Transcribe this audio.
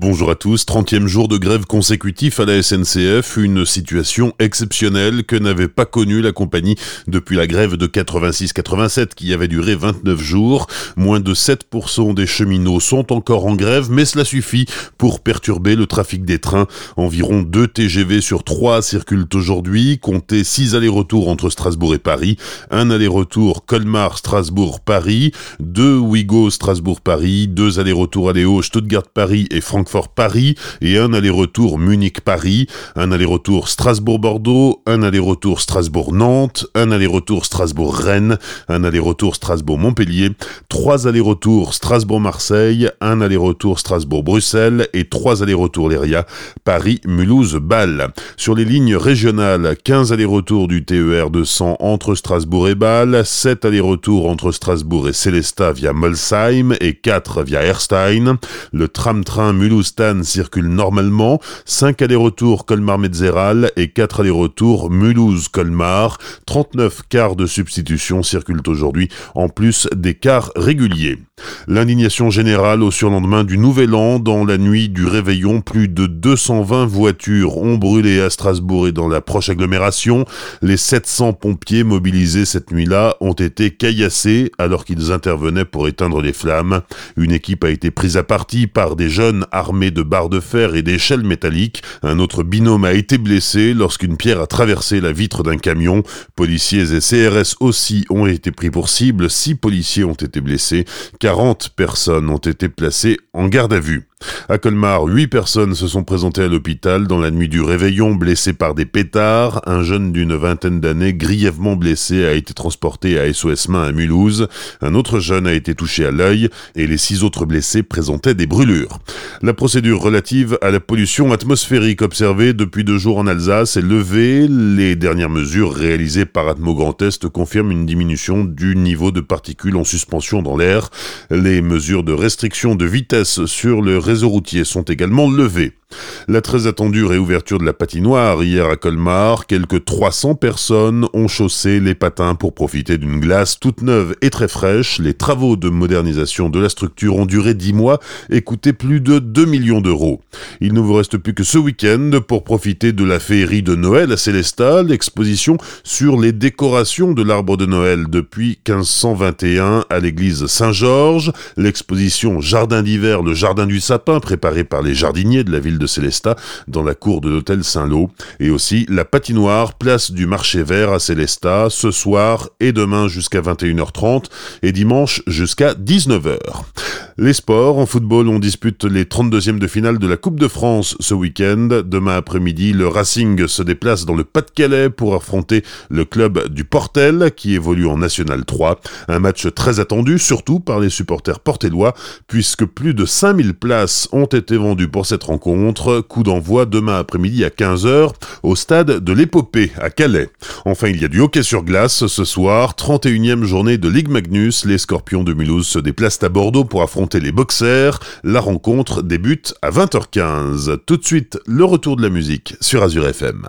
Bonjour à tous, 30e jour de grève consécutif à la SNCF, une situation exceptionnelle que n'avait pas connue la compagnie depuis la grève de 86-87 qui avait duré 29 jours. Moins de 7% des cheminots sont encore en grève, mais cela suffit pour perturber le trafic des trains. Environ 2 TGV sur 3 circulent aujourd'hui, comptez 6 allers-retours entre Strasbourg et Paris, un aller-retour Colmar-Strasbourg-Paris, 2 Ouigo Strasbourg-Paris, 2 allers-retours Aléo Stuttgart-Paris et Francfort-Paris et un aller-retour Munich-Paris, un aller-retour Strasbourg-Bordeaux, un aller-retour Strasbourg-Nantes, un aller-retour Strasbourg-Rennes, un aller-retour Strasbourg-Montpellier, trois allers-retours Strasbourg-Marseille, un aller-retour Strasbourg-Bruxelles et trois allers-retours Léria, Paris-Mulhouse-Bâle. Sur les lignes régionales, 15 allers-retours du TER 200 entre Strasbourg et Bâle, 7 allers-retours entre Strasbourg et Célestat via Molsheim et 4 via Erstein. Le tram-train Mulhouse-Tannes circule normalement, 5 allers-retours Colmar-Metzeral et 4 allers-retours Mulhouse-Colmar. 39 cars de substitution circulent aujourd'hui, en plus des cars réguliers. L'indignation générale au surlendemain du Nouvel An, dans la nuit du réveillon, plus de 220 voitures ont brûlé à Strasbourg et dans la proche agglomération. Les 700 pompiers mobilisés cette nuit-là ont été caillassés alors qu'ils intervenaient pour éteindre les flammes. Une équipe a été prise à partie par des jeunes armés de barres de fer et d'échelles métalliques. Un autre binôme a été blessé lorsqu'une pierre a traversé la vitre d'un camion. Policiers et CRS aussi ont été pris pour cible. Six policiers ont été blessés. 40 personnes ont été placées en garde à vue. À Colmar, huit personnes se sont présentées à l'hôpital dans la nuit du réveillon, blessées par des pétards. Un jeune d'une vingtaine d'années, grièvement blessé, a été transporté à SOS Main à Mulhouse. Un autre jeune a été touché à l'œil et les six autres blessés présentaient des brûlures. La procédure relative à la pollution atmosphérique observée depuis deux jours en Alsace est levée. Les dernières mesures réalisées par Atmo Grand Est confirment une diminution du niveau de particules en suspension dans l'air. Les mesures de restriction de vitesse sur le réseaux routiers sont également levés. La très attendue réouverture de la patinoire hier à Colmar, quelques 300 personnes ont chaussé les patins pour profiter d'une glace toute neuve et très fraîche. Les travaux de modernisation de la structure ont duré 10 mois et coûté plus de 2 millions d'euros. Il ne vous reste plus que ce week-end pour profiter de la féerie de Noël à Célestat, l'exposition sur les décorations de l'arbre de Noël depuis 1521 à l'église Saint-Georges, l'exposition Jardin d'hiver, le jardin du sapin préparé par les jardiniers de la ville de Célestat dans la cour de l'hôtel Saint-Lô et aussi la patinoire place du marché vert à Célestat ce soir et demain jusqu'à 21h30 et dimanche jusqu'à 19h. Les sports, en football, on dispute les 32e de finale de la Coupe de France ce week-end. Demain après-midi, le Racing se déplace dans le Pas-de-Calais pour affronter le club du Portel qui évolue en National 3. Un match très attendu, surtout par les supporters portellois, puisque plus de 5000 places ont été vendues pour cette rencontre. Coup d'envoi demain après-midi à 15h au stade de l'Épopée à Calais. Enfin, il y a du hockey sur glace ce soir, 31e journée de Ligue Magnus. Les Scorpions de Mulhouse se déplacent à Bordeaux pour les boxers. La rencontre débute à 20h15. Tout de suite, le retour de la musique sur Azure FM.